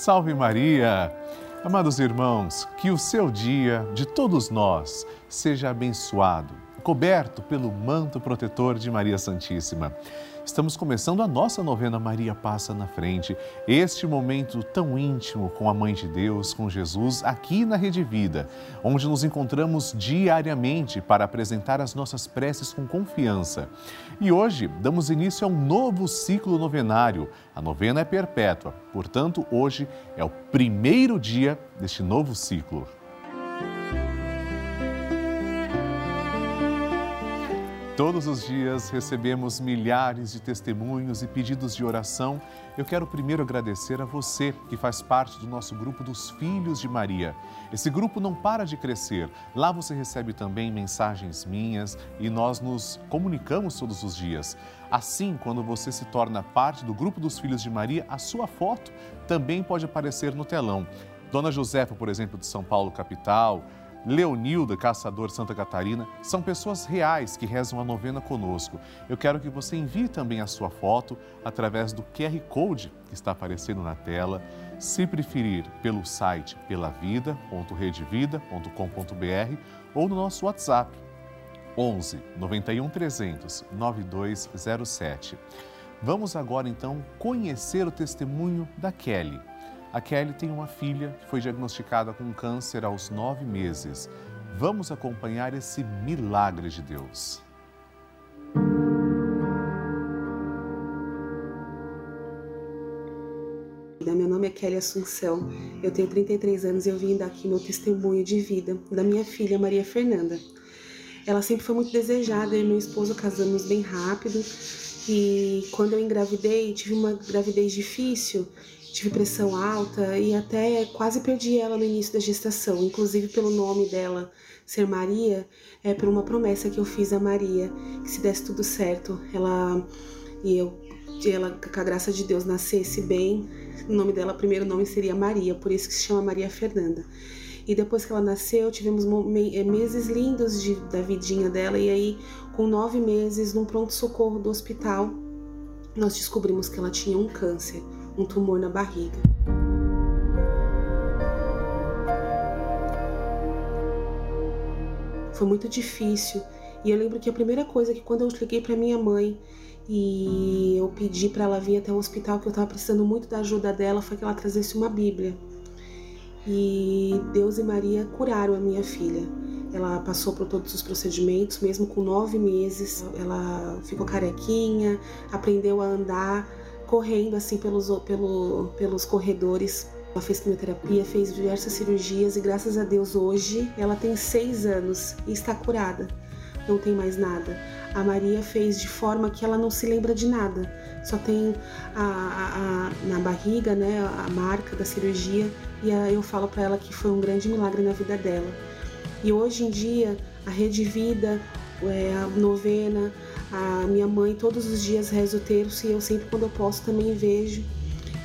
Salve Maria! Amados irmãos, que o seu dia, de todos nós, seja abençoado, coberto pelo manto protetor de Maria Santíssima. Estamos começando a nossa novena Maria Passa na Frente, este momento tão íntimo com a Mãe de Deus, com Jesus, aqui na Rede Vida, onde nos encontramos diariamente para apresentar as nossas preces com confiança. E hoje damos início a um novo ciclo novenário. A novena é perpétua, portanto, hoje é o primeiro dia deste novo ciclo. Todos os dias recebemos milhares de testemunhos e pedidos de oração. Eu quero primeiro agradecer a você que faz parte do nosso grupo dos Filhos de Maria. Esse grupo não para de crescer. Lá você recebe também mensagens minhas e nós nos comunicamos todos os dias. Assim, quando você se torna parte do grupo dos Filhos de Maria, a sua foto também pode aparecer no telão. Dona Josefa, por exemplo, de São Paulo, capital, Leonilda, caçador Santa Catarina, são pessoas reais que rezam a novena conosco. Eu quero que você envie também a sua foto através do QR Code que está aparecendo na tela. Se preferir, pelo site pelavida.redevida.com.br ou no nosso WhatsApp 11 91 300 9207. Vamos agora então conhecer o testemunho da Kelly. A Kelly tem uma filha que foi diagnosticada com câncer aos nove meses. Vamos acompanhar esse milagre de Deus. Meu nome é Kelly Assunção, eu tenho 33 anos e eu vim dar aqui meu testemunho de vida da minha filha Maria Fernanda. Ela sempre foi muito desejada, e meu esposo casamos bem rápido e quando eu engravidei, tive uma gravidez difícil tive pressão alta e até quase perdi ela no início da gestação, inclusive pelo nome dela ser Maria, é por uma promessa que eu fiz a Maria, que se desse tudo certo, ela e eu ela com a graça de Deus nascesse bem, o nome dela, primeiro nome seria Maria, por isso que se chama Maria Fernanda. E depois que ela nasceu, tivemos é, meses lindos de, da vidinha dela, e aí, com nove meses, num pronto-socorro do hospital, nós descobrimos que ela tinha um câncer um tumor na barriga. Foi muito difícil. E eu lembro que a primeira coisa que quando eu liguei para minha mãe e eu pedi para ela vir até o hospital que eu estava precisando muito da ajuda dela foi que ela trazesse uma Bíblia. E Deus e Maria curaram a minha filha. Ela passou por todos os procedimentos, mesmo com nove meses. Ela ficou carequinha, aprendeu a andar, correndo assim pelos, pelo, pelos corredores. Ela fez quimioterapia, fez diversas cirurgias e graças a Deus hoje ela tem seis anos e está curada. Não tem mais nada. A Maria fez de forma que ela não se lembra de nada. Só tem a, a, a na barriga, né, a marca da cirurgia e a, eu falo para ela que foi um grande milagre na vida dela. E hoje em dia a Rede Vida, a novena, a minha mãe todos os dias reza o terço e eu sempre quando eu posso também vejo.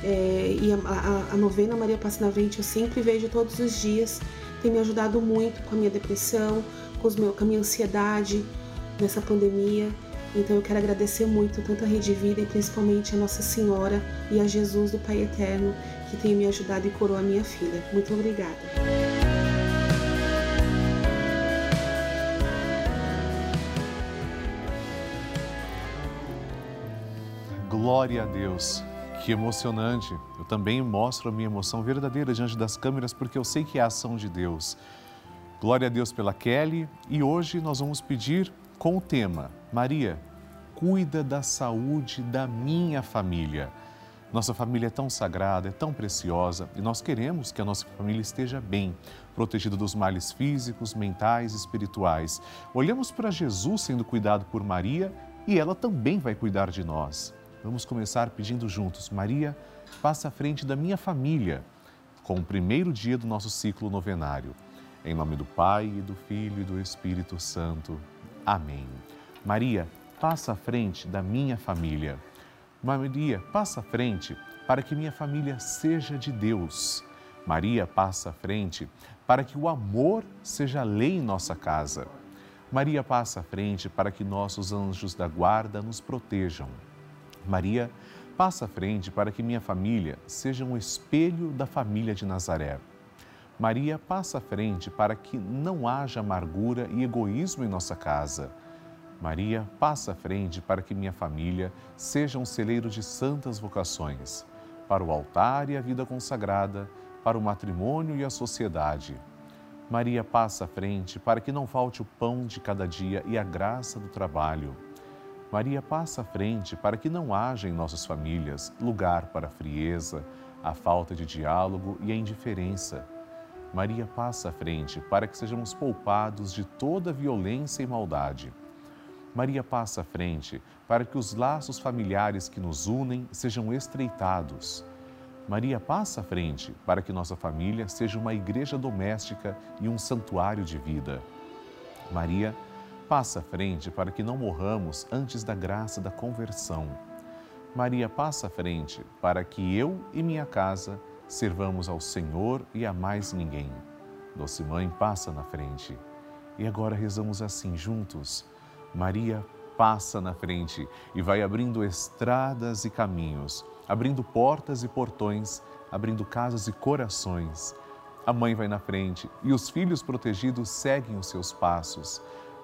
É, e a, a, a, novena Maria Passa na Frente eu sempre vejo todos os dias. Tem me ajudado muito com a minha depressão, com, os meu, com a minha ansiedade nessa pandemia. Então eu quero agradecer muito tanto a Rede Vida e principalmente a Nossa Senhora e a Jesus do Pai Eterno que tem me ajudado e curou a minha filha. Muito obrigada. Glória a Deus. Que emocionante. Eu também mostro a minha emoção verdadeira diante das câmeras porque eu sei que é a ação de Deus. Glória a Deus pela Kelly e hoje nós vamos pedir com o tema Maria, cuida da saúde da minha família. Nossa família é tão sagrada, é tão preciosa e nós queremos que a nossa família esteja bem, protegida dos males físicos, mentais e espirituais. Olhamos para Jesus sendo cuidado por Maria e ela também vai cuidar de nós. Vamos começar pedindo juntos. Maria, passa à frente da minha família, com o primeiro dia do nosso ciclo novenário. Em nome do Pai, e do Filho e do Espírito Santo. Amém. Maria, passa à frente da minha família. Maria, passa à frente para que minha família seja de Deus. Maria, passa à frente para que o amor seja lei em nossa casa. Maria, passa à frente para que nossos anjos da guarda nos protejam. Maria passa à frente para que minha família seja um espelho da família de Nazaré. Maria, passa à frente para que não haja amargura e egoísmo em nossa casa. Maria, passa à frente para que minha família seja um celeiro de santas vocações, para o altar e a vida consagrada, para o matrimônio e a sociedade. Maria, passa à frente para que não falte o pão de cada dia e a graça do trabalho. Maria, passa à frente para que não haja em nossas famílias lugar para a frieza, a falta de diálogo e a indiferença Maria passa à frente para que sejamos poupados de toda violência e maldade. Maria passa à frente para que os laços familiares que nos unem sejam estreitados. Maria passa à frente para que nossa família seja uma igreja doméstica e um santuário de vida. Maria passa à frente para que não morramos antes da graça da conversão. Maria passa à frente para que eu e minha casa servamos ao Senhor e a mais ninguém. Doce Mãe passa na frente. E agora rezamos assim juntos. Maria passa na frente e vai abrindo estradas e caminhos, abrindo portas e portões, abrindo casas e corações. A mãe vai na frente e os filhos protegidos seguem os seus passos.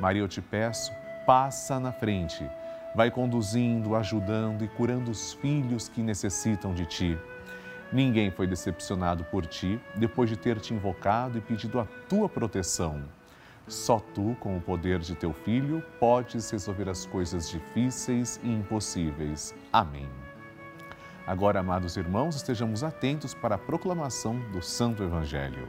Maria, eu te peço, passa na frente. Vai conduzindo, ajudando e curando os filhos que necessitam de ti. Ninguém foi decepcionado por ti depois de ter te invocado e pedido a tua proteção. Só tu, com o poder de teu filho, podes resolver as coisas difíceis e impossíveis. Amém. Agora, amados irmãos, estejamos atentos para a proclamação do Santo Evangelho.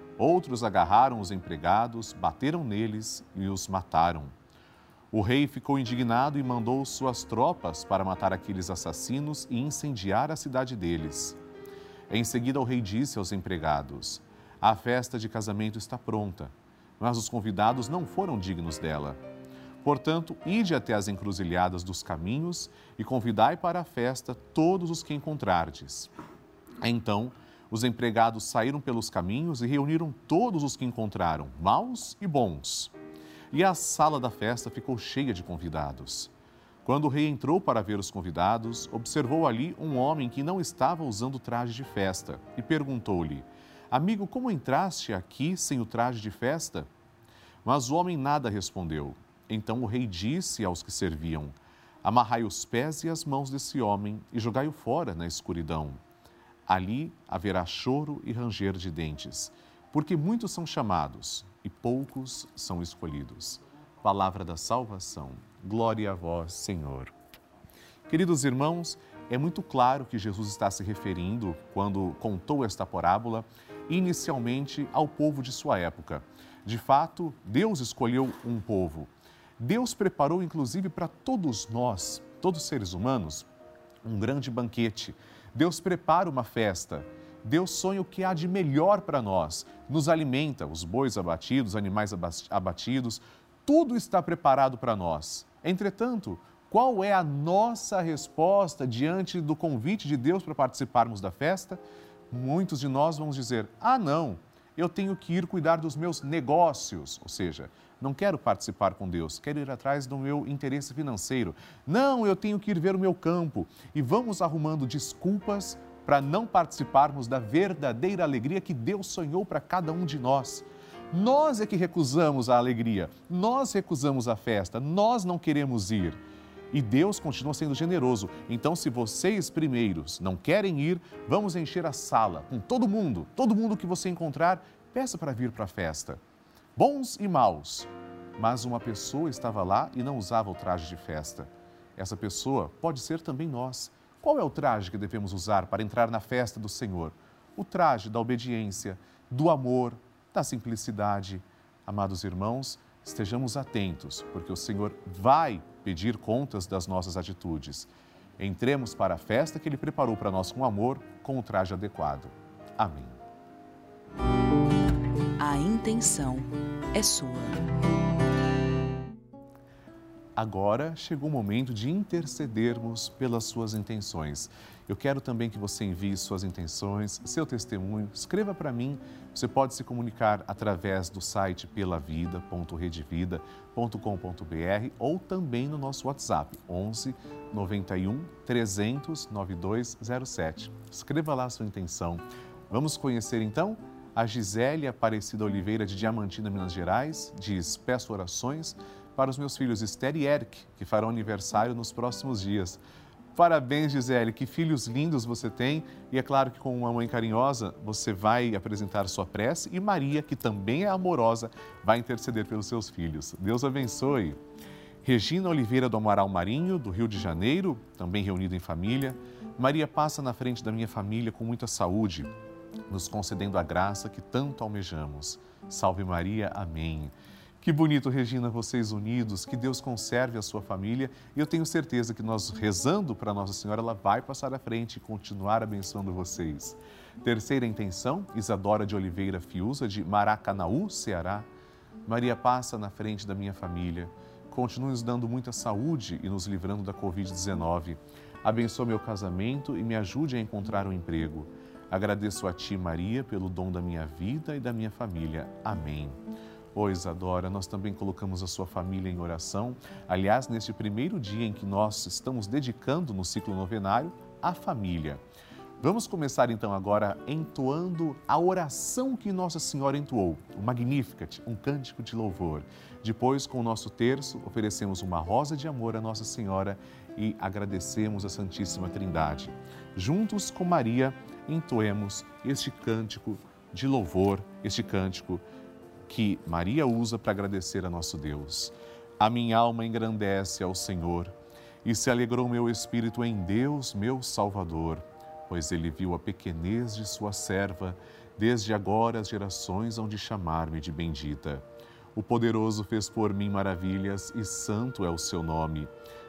outros agarraram os empregados, bateram neles e os mataram. O rei ficou indignado e mandou suas tropas para matar aqueles assassinos e incendiar a cidade deles. Em seguida, o rei disse aos empregados: A festa de casamento está pronta, mas os convidados não foram dignos dela. Portanto, ide até as encruzilhadas dos caminhos e convidai para a festa todos os que encontrardes. Então, os empregados saíram pelos caminhos e reuniram todos os que encontraram, maus e bons. E a sala da festa ficou cheia de convidados. Quando o rei entrou para ver os convidados, observou ali um homem que não estava usando traje de festa e perguntou-lhe: Amigo, como entraste aqui sem o traje de festa? Mas o homem nada respondeu. Então o rei disse aos que serviam: Amarrai os pés e as mãos desse homem e jogai-o fora na escuridão. Ali haverá choro e ranger de dentes, porque muitos são chamados e poucos são escolhidos. Palavra da salvação. Glória a vós, Senhor. Queridos irmãos, é muito claro que Jesus está se referindo, quando contou esta parábola, inicialmente ao povo de sua época. De fato, Deus escolheu um povo. Deus preparou, inclusive, para todos nós, todos os seres humanos, um grande banquete. Deus prepara uma festa. Deus sonha o que há de melhor para nós. Nos alimenta, os bois abatidos, os animais abatidos, tudo está preparado para nós. Entretanto, qual é a nossa resposta diante do convite de Deus para participarmos da festa? Muitos de nós vamos dizer: ah, não, eu tenho que ir cuidar dos meus negócios, ou seja, não quero participar com Deus, quero ir atrás do meu interesse financeiro. Não, eu tenho que ir ver o meu campo. E vamos arrumando desculpas para não participarmos da verdadeira alegria que Deus sonhou para cada um de nós. Nós é que recusamos a alegria, nós recusamos a festa, nós não queremos ir. E Deus continua sendo generoso. Então, se vocês primeiros não querem ir, vamos encher a sala com todo mundo, todo mundo que você encontrar, peça para vir para a festa. Bons e maus. Mas uma pessoa estava lá e não usava o traje de festa. Essa pessoa pode ser também nós. Qual é o traje que devemos usar para entrar na festa do Senhor? O traje da obediência, do amor, da simplicidade. Amados irmãos, estejamos atentos, porque o Senhor vai pedir contas das nossas atitudes. Entremos para a festa que Ele preparou para nós com amor, com o traje adequado. Amém. A intenção é sua. Agora chegou o momento de intercedermos pelas suas intenções. Eu quero também que você envie suas intenções, seu testemunho, escreva para mim. Você pode se comunicar através do site pelavida.redevida.com.br ou também no nosso WhatsApp 11 91 300 9207. Escreva lá sua intenção. Vamos conhecer então a Gisele Aparecida Oliveira de Diamantina, Minas Gerais, diz: Peço orações para os meus filhos Esther e Eric, que farão aniversário nos próximos dias. Parabéns, Gisele, que filhos lindos você tem. E é claro que com uma mãe carinhosa, você vai apresentar sua prece e Maria, que também é amorosa, vai interceder pelos seus filhos. Deus abençoe. Regina Oliveira do Amaral Marinho, do Rio de Janeiro, também reunida em família. Maria passa na frente da minha família com muita saúde, nos concedendo a graça que tanto almejamos. Salve Maria, amém. Que bonito, Regina, vocês unidos, que Deus conserve a sua família e eu tenho certeza que nós rezando para Nossa Senhora, ela vai passar à frente e continuar abençoando vocês. Terceira intenção, Isadora de Oliveira Fiuza, de Maracanaú, Ceará. Maria passa na frente da minha família, continue nos dando muita saúde e nos livrando da Covid-19. Abençoe meu casamento e me ajude a encontrar um emprego. Agradeço a Ti, Maria, pelo dom da minha vida e da minha família. Amém. Ô Isadora, nós também colocamos a sua família em oração. Aliás, neste primeiro dia em que nós estamos dedicando no ciclo novenário, a família. Vamos começar então agora entoando a oração que Nossa Senhora entoou, o Magnificat, um cântico de louvor. Depois, com o nosso terço, oferecemos uma rosa de amor à Nossa Senhora e agradecemos a Santíssima Trindade. Juntos com Maria, entoemos este cântico de louvor, este cântico que Maria usa para agradecer a nosso Deus. A minha alma engrandece ao Senhor e se alegrou meu espírito em Deus, meu Salvador, pois ele viu a pequenez de sua serva, desde agora as gerações hão de chamar-me de bendita. O poderoso fez por mim maravilhas e santo é o seu nome.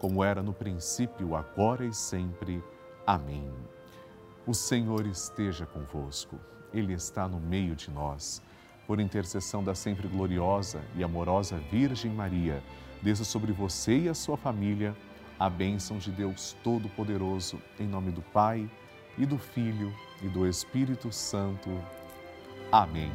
como era no princípio, agora e sempre. Amém. O Senhor esteja convosco, Ele está no meio de nós por intercessão da sempre gloriosa e amorosa Virgem Maria, desça sobre você e a sua família a bênção de Deus Todo-Poderoso, em nome do Pai e do Filho e do Espírito Santo. Amém.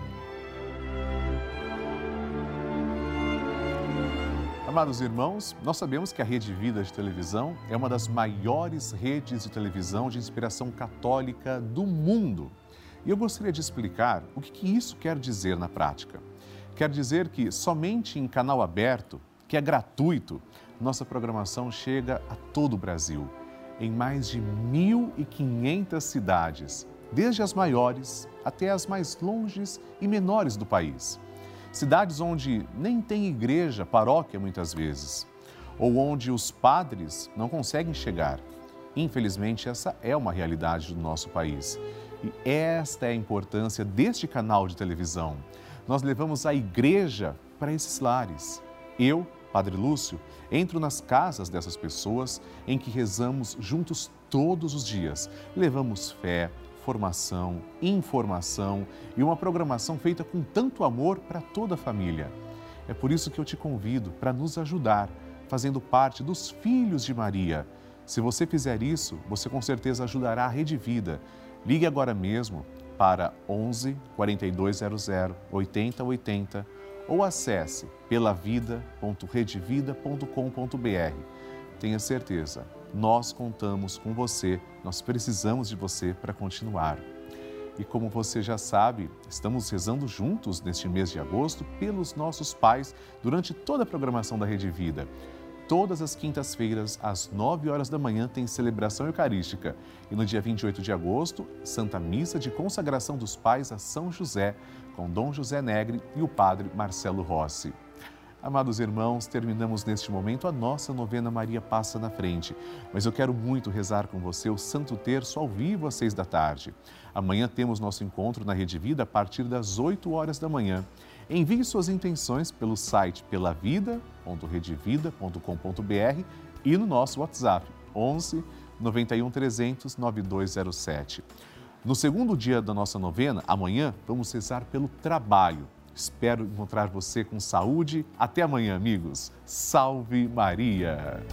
Amados irmãos, nós sabemos que a Rede Vida de Televisão é uma das maiores redes de televisão de inspiração católica do mundo. E eu gostaria de explicar o que, isso quer dizer na prática. Quer dizer que somente em canal aberto, que é gratuito, nossa programação chega a todo o Brasil, em mais de 1.500 cidades, desde as maiores até as mais longes e menores do país. Cidades onde nem tem igreja, paróquia muitas vezes, ou onde os padres não conseguem chegar. Infelizmente, essa é uma realidade do nosso país. E esta é a importância deste canal de televisão. Nós levamos a igreja para esses lares. Eu, Padre Lúcio, entro nas casas dessas pessoas em que rezamos juntos todos os dias. Levamos fé, formação, informação e uma programação feita com tanto amor para toda a família. É por isso que eu te convido para nos ajudar, fazendo parte dos filhos de Maria. Se você fizer isso, você com certeza ajudará a Rede Vida. Ligue agora mesmo para 11 4200 8080 ou acesse pelavida.redevida.com.br. Tenha certeza, nós contamos com você, nós precisamos de você para continuar. E como você já sabe, estamos rezando juntos neste mês de agosto pelos nossos pais durante toda a programação da Rede Vida. Todas as quintas-feiras, às 9 horas da manhã, tem celebração eucarística. E no dia 28 de agosto, Santa Missa de Consagração dos Pais a São José, com Dom José Negre e o Padre Marcelo Rossi. Amados irmãos, terminamos neste momento a nossa novena Maria Passa na Frente. Mas eu quero muito rezar com você o Santo Terço ao vivo às seis da tarde. Amanhã temos nosso encontro na Rede Vida a partir das 8 horas da manhã. Envie suas intenções pelo site pelavida.redevida.com.br e no nosso WhatsApp 11 91 300 9207. No segundo dia da nossa novena, amanhã, vamos rezar pelo trabalho. Espero encontrar você com saúde. Até amanhã, amigos. Salve Maria!